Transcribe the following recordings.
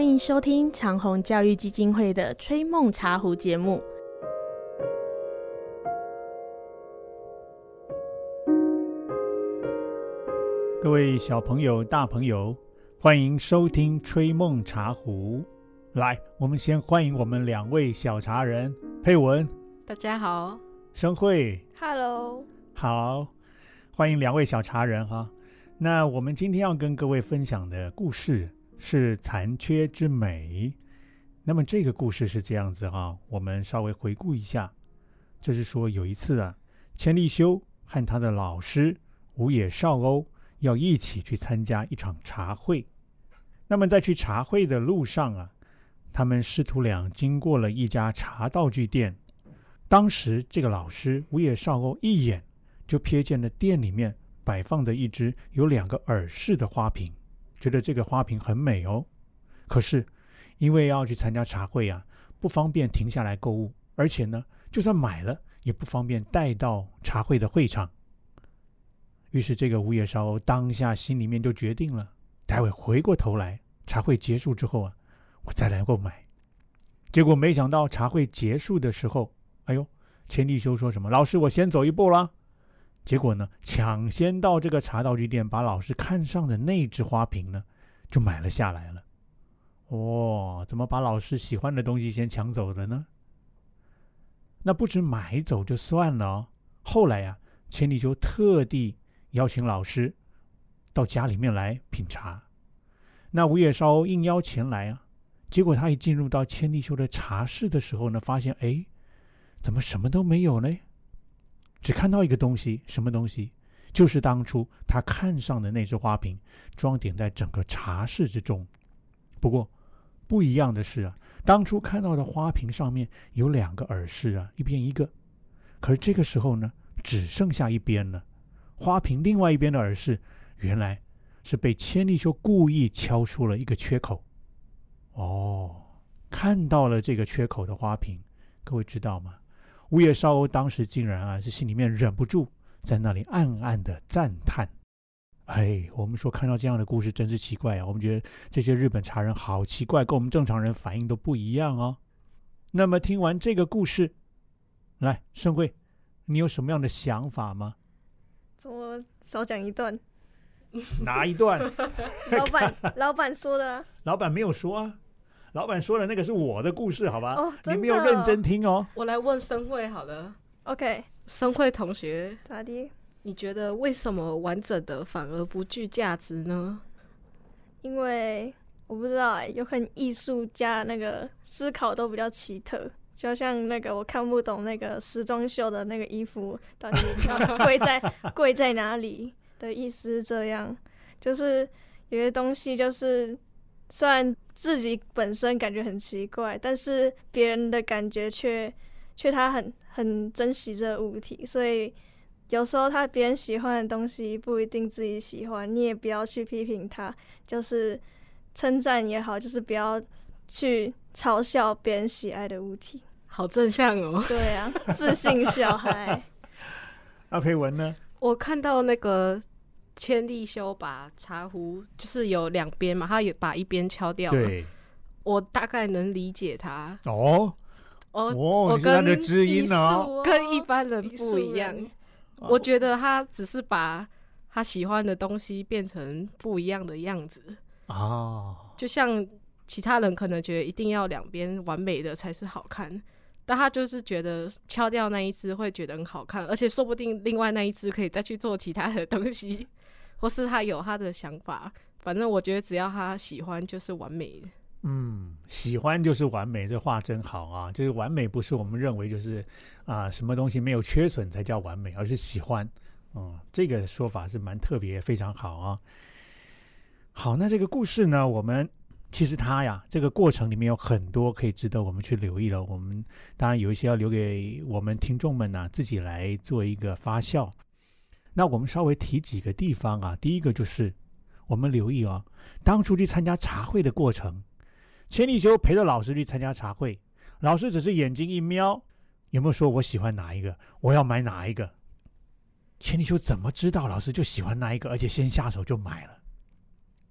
欢迎收听长虹教育基金会的《吹梦茶壶》节目。各位小朋友、大朋友，欢迎收听《吹梦茶壶》。来，我们先欢迎我们两位小茶人佩文、大家好，生慧。Hello，好，欢迎两位小茶人哈。那我们今天要跟各位分享的故事是《残缺之美》。那么这个故事是这样子哈，我们稍微回顾一下。就是说有一次啊，千利休和他的老师五野少欧要一起去参加一场茶会。那么在去茶会的路上啊，他们师徒俩经过了一家茶道具店。当时这个老师五野少欧一眼就瞥见了店里面摆放的一只有两个耳饰的花瓶，觉得这个花瓶很美哦。可是因为要去参加茶会啊，不方便停下来购物，而且呢，就算买了也不方便带到茶会的会场。于是这个五野烧当下心里面就决定了，待会回过头来，茶会结束之后啊，我再来购买。结果没想到茶会结束的时候，哎呦，千利休说什么？老师，我先走一步啦。结果呢，抢先到这个茶道具店，把老师看上的那只花瓶呢，就买了下来了。哦，怎么把老师喜欢的东西先抢走了呢？那不止买走就算了哦，后来呀、千利休特地邀请老师到家里面来品茶。那五野烧应邀前来啊，结果他一进入到千利休的茶室的时候呢，发现哎，怎么什么都没有呢？只看到一个东西，什么东西？就是当初他看上的那只花瓶，装点在整个茶室之中。不过不一样的是啊，当初看到的花瓶上面有两个耳饰啊，一边一个，可是这个时候呢，只剩下一边了。花瓶另外一边的耳饰，原来是被千利休故意敲出了一个缺口。哦，看到了这个缺口的花瓶，各位知道吗？五野少欧当时竟然啊，是心里面忍不住在那里暗暗的赞叹。哎，我们说看到这样的故事真是奇怪啊！我们觉得这些日本茶人好奇怪，跟我们正常人反应都不一样哦。那么听完这个故事，来盛慧，你有什么样的想法吗？怎么少讲一段？哪一段？老板，老板说的啊。老板没有说啊，老板说的那个是我的故事，好吧？哦，你真没有认真听哦。我来问生慧好了，OK，生慧同学，咋的？你觉得为什么完整的反而不具价值呢？因为我不知道哎、有可能艺术家那个思考都比较奇特，就像那个我看不懂那个时装秀的那个衣服到底要贵在 贵在哪里的意思是这样，就是有些东西就是虽然自己本身感觉很奇怪，但是别人的感觉却却他很很珍惜这个物体，所以。有时候他别人喜欢的东西不一定自己喜欢，你也不要去批评他，就是称赞也好，就是不要去嘲笑别人喜爱的物体。好正向哦！对啊，自信小孩。阿培文呢？我看到那个千利休把茶壶就是有两边嘛，他也把一边敲掉了，对，我大概能理解他。哦。哦，哦，我你是他的跟知音哦。跟一般人不一样。我觉得他只是把他喜欢的东西变成不一样的样子，哦，就像其他人可能觉得一定要两边完美的才是好看，但他就是觉得敲掉那一只会觉得很好看，而且说不定另外那一只可以再去做其他的东西，或是他有他的想法。反正我觉得只要他喜欢就是完美。嗯，喜欢就是完美，这话真好啊！就是完美不是我们认为就是啊、什么东西没有缺损才叫完美，而是喜欢。嗯，这个说法是蛮特别，非常好啊。好，那这个故事呢，我们其实它呀，这个过程里面有很多可以值得我们去留意的。我们当然有一些要留给我们听众们呢、自己来做一个发酵。那我们稍微提几个地方啊，第一个就是我们留意啊，当初去参加茶会的过程。千利休陪着老师去参加茶会，老师只是眼睛一瞄，有没有说我喜欢哪一个，我要买哪一个？千利休怎么知道老师就喜欢那一个，而且先下手就买了？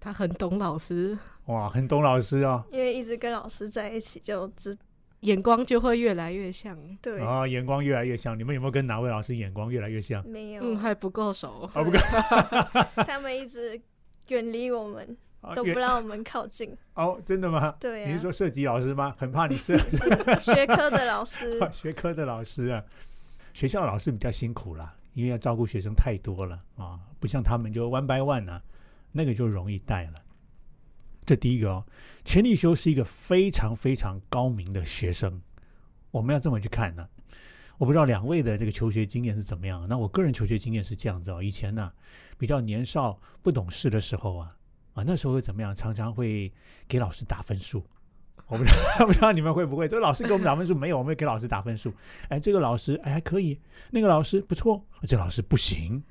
他很懂老师，哇，很懂老师啊、因为一直跟老师在一起，就知眼光就会越来越像。对、啊，眼光越来越像。你们有没有跟哪位老师眼光越来越像？没有，嗯，还不够熟。啊，不够 他们一直远离我们，啊都不让我们靠近。哦，真的吗？对啊你是，说设计老师吗？很怕你射 学科的老师，学科的老师啊，学校老师比较辛苦啦，因为要照顾学生太多了啊，不像他们就 one by one 啊，那个就容易带了。这第一个哦，钱理修是一个非常非常高明的学生，我们要这么去看呢、我不知道两位的这个求学经验是怎么样，那我个人求学经验是这样子哦，以前呢、比较年少不懂事的时候啊，啊那时候会怎么样？常常会给老师打分数。我不知道，不知道你们会不会？这个老师给我们打分数没有？我们会给老师打分数。哎，这个老师哎还可以，那个老师不错，这老师不行。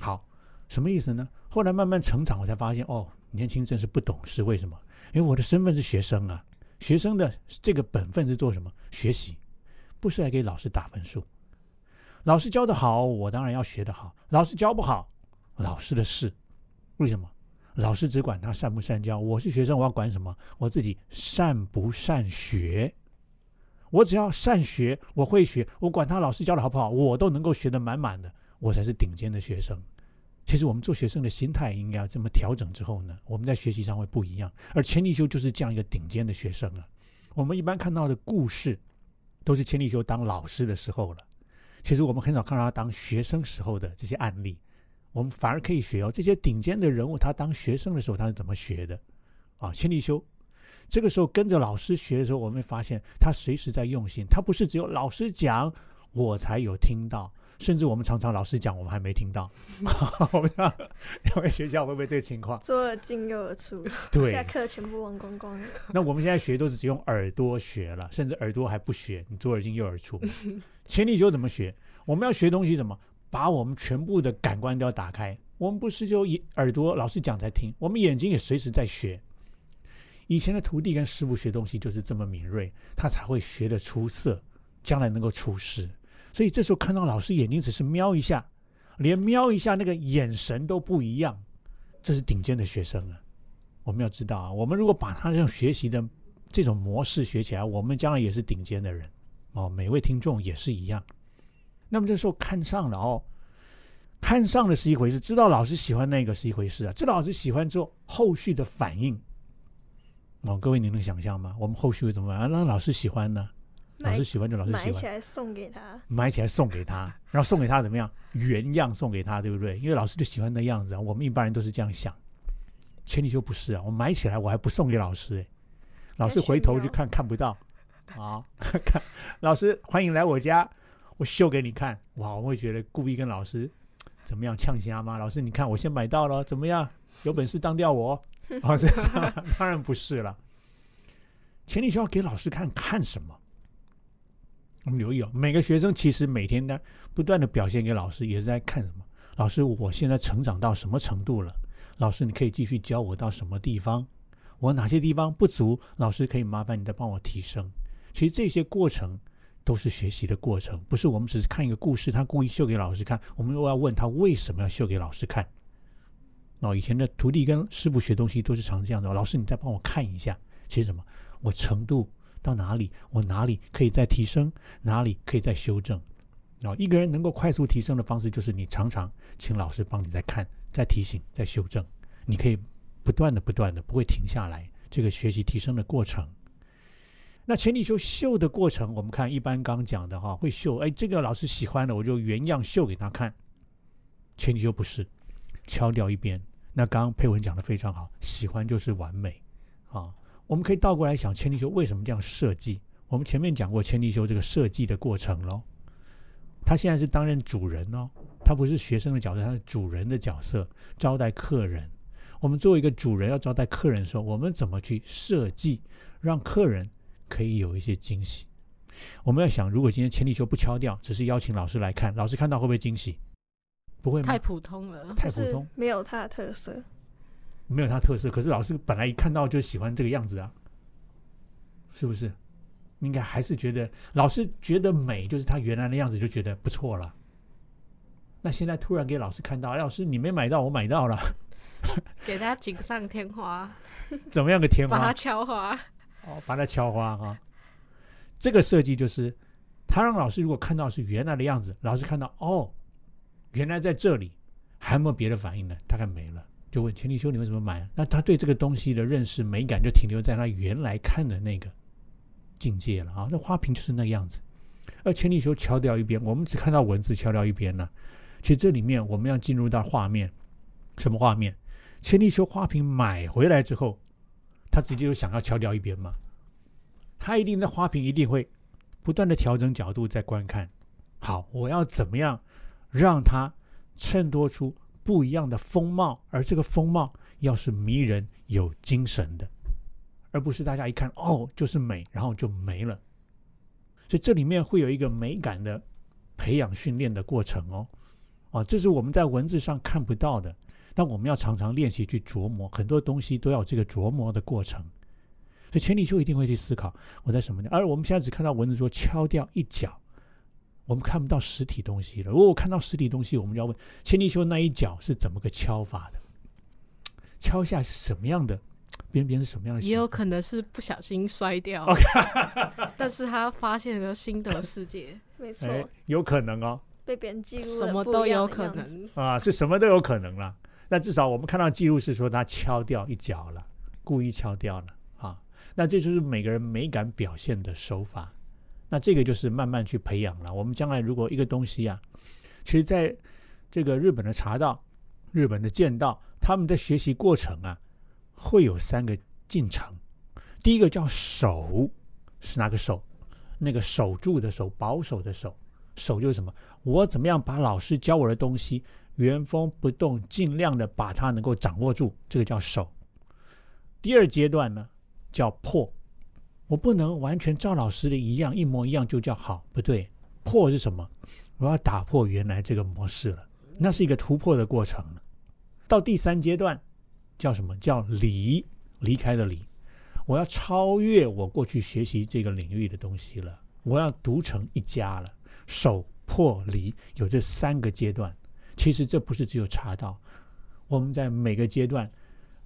好，什么意思呢？后来慢慢成长，我才发现哦，年轻真是不懂事。为什么？因为我的身份是学生啊，学生的这个本分是做什么？学习，不是来给老师打分数。老师教的好，我当然要学得好；老师教不好，老师的事。为什么？老师只管他善不善教，我是学生，我要管什么？我自己善不善学。我只要善学，我会学，我管他老师教的好不好，我都能够学得满满的，我才是顶尖的学生。其实我们做学生的心态应该要这么调整之后呢，我们在学习上会不一样。而钱理修就是这样一个顶尖的学生啊。我们一般看到的故事，都是钱理修当老师的时候了。其实我们很少看到他当学生时候的这些案例，我们反而可以学哦。这些顶尖的人物，他当学生的时候他是怎么学的？啊，钱理修这个时候跟着老师学的时候，我们会发现他随时在用心，他不是只有老师讲我才有听到，甚至我们常常老师讲我们还没听到。我不知道两位学校会不会这个情况？左耳进右耳出，对，下课全部忘光光。那我们现在学都是只用耳朵学了，甚至耳朵还不学，你左耳进右耳出。前理就怎么学？我们要学东西怎么？把我们全部的感官都要打开。我们不是就一耳朵老师讲才听，我们眼睛也随时在学。以前的徒弟跟师傅学东西就是这么敏锐，他才会学得出色，将来能够出师。所以这时候看到老师眼睛只是瞄一下，连瞄一下那个眼神都不一样，这是顶尖的学生啊！我们要知道啊，我们如果把他这种学习的这种模式学起来，我们将来也是顶尖的人哦。每位听众也是一样。那么这时候看上了哦，看上了是一回事，知道老师喜欢那个是一回事啊。知道老师喜欢之后，后续的反应哦，各位你能想象吗？我们后续会怎么办？啊让老师喜欢呢？老师喜欢就老师喜欢买起，来送给他，买起来送给他，然后送给他怎么样？原样送给他，对不对？因为老师就喜欢那样子啊。我们一般人都是这样想，前提就不是啊。我买起来我还不送给老师、欸，老师回头就看看不到，啊，看老师欢迎来我家，我秀给你看，哇，我会觉得故意跟老师怎么样呛虾吗？老师你看我先买到了，怎么样？有本事当掉我？哦，是这，当然不是了。前提需要给老师看看什么？我们留意哦，每个学生其实每天呢不断的表现给老师，也是在看什么？老师，我现在成长到什么程度了？老师，你可以继续教我到什么地方？我哪些地方不足？老师可以麻烦你再帮我提升。其实这些过程都是学习的过程，不是我们只是看一个故事，他故意秀给老师看，我们又要问他为什么要秀给老师看。哦，以前的徒弟跟师傅学东西都是常这样的，老师你再帮我看一下，其实什么？我程度到哪里，我哪里可以再提升，哪里可以再修正。哦，一个人能够快速提升的方式，就是你常常请老师帮你再看、再提醒、再修正。你可以不断的、不断的，不会停下来这个学习提升的过程。那前提修秀的过程，我们看一般刚讲的哈，会秀，哎，这个老师喜欢的，我就原样秀给他看。前提修不是，敲掉一边。那刚刚佩文讲的非常好，喜欢就是完美啊。我们可以倒过来想，千利休为什么这样设计？我们前面讲过千利休这个设计的过程喽。他现在是担任主人哦，他不是学生的角色，他是主人的角色，招待客人。我们作为一个主人要招待客人的时候，我们怎么去设计，让客人可以有一些惊喜？我们要想，如果今天千利休不敲掉，只是邀请老师来看，老师看到会不会惊喜？不会吗？太普通了。太普通，没有他的特色。没有他特色。可是老师本来一看到就喜欢这个样子啊，是不是？应该还是觉得老师觉得美，就是他原来的样子就觉得不错了。那现在突然给老师看到，哎老师你没买到，我买到了，给他锦上添花，怎么样个添花把它？敲花。哦，把它敲花哈、这个设计就是，他让老师如果看到是原来的样子，老师看到哦，原来在这里，还有没有别的反应呢？大概没了，就问钱立修你为什么买？那他对这个东西的认识美感就停留在他原来看的那个境界了啊。那花瓶就是那样子，而钱立修敲掉一边，我们只看到文字敲掉一边呢。其实这里面我们要进入到画面，什么画面？钱立修花瓶买回来之后，他直接就想要敲掉一边嘛。他一定在花瓶一定会不断的调整角度在观看。好，我要怎么样让它衬托出不一样的风貌，而这个风貌要是迷人有精神的，而不是大家一看哦就是美，然后就没了。所以这里面会有一个美感的培养训练的过程哦，啊，这是我们在文字上看不到的。但我们要常常练习去琢磨，很多东西都要有这个琢磨的过程。所以钱理修一定会去思考我在什么地方，而我们现在只看到文字说敲掉一角，我们看不到实体东西了。如果我看到实体东西，我们就要问千利休那一脚是怎么个敲法的？敲下是什么样的？边边是什么样的？也有可能是不小心摔掉 但是他发现了新的世界，没错，哎，有可能哦，被别人记录什么都有。可能。啊，是什么都有可能啦。那至少我们看到记录是说他敲掉一角了，故意敲掉了啊。那这就是每个人美感表现的手法。那这个就是慢慢去培养了。我们将来如果一个东西啊，其实在这个日本的茶道、日本的剑道，他们的学习过程啊，会有三个进程。第一个叫守，是哪个守？那个守住的守，保守的守。守就是什么？我怎么样把老师教我的东西原封不动，尽量的把它能够掌握住，这个叫守。第二阶段呢，叫破。我不能完全照老师的一样一模一样就叫好，不对。破是什么？我要打破原来这个模式了，那是一个突破的过程了。到第三阶段叫什么？叫离，离开的离。我要超越我过去学习这个领域的东西了，我要独成一家了。守、破、离有这三个阶段。其实这不是只有茶道，我们在每个阶段、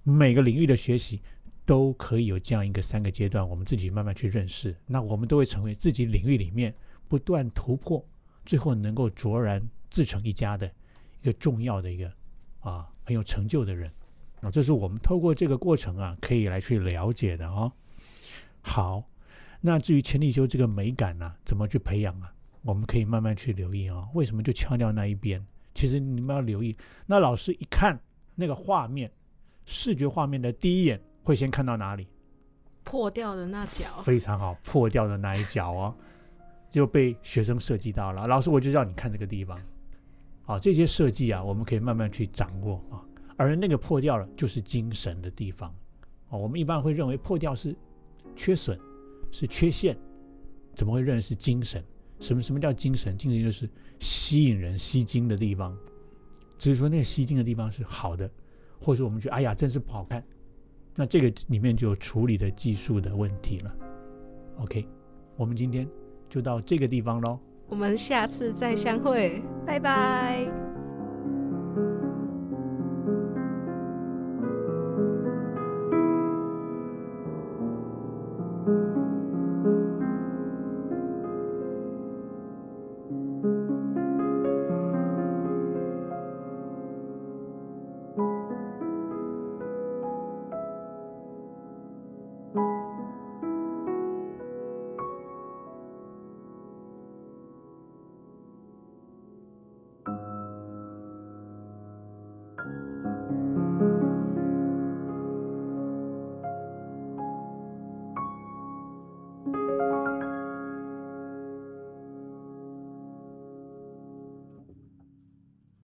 每个领域的学习都可以有这样一个三个阶段，我们自己慢慢去认识。那我们都会成为自己领域里面不断突破，最后能够卓然自成一家的一个重要的一个啊很有成就的人。啊，这是我们透过这个过程啊，可以来去了解的哦。好，那至于前立修这个美感呢、怎么去培养啊？我们可以慢慢去留意哦。为什么就敲掉那一边？其实你们要留意，那老师一看那个画面，视觉画面的第一眼会先看到哪里？破掉的那角，非常好，破掉的那一角哦，就被学生设计到了。老师，我就让你看这个地方。好，这些设计啊，我们可以慢慢去掌握啊。而那个破掉了，就是精神的地方。哦，我们一般会认为破掉是缺损，是缺陷，怎么会认为是精神？什么什么叫精神？精神就是吸引人、吸睛的地方。只是说那个吸睛的地方是好的，或者我们觉得哎呀，真是不好看。那这个里面就有处理的技术的问题了。OK，我们今天就到这个地方喽。我们下次再相会。拜拜。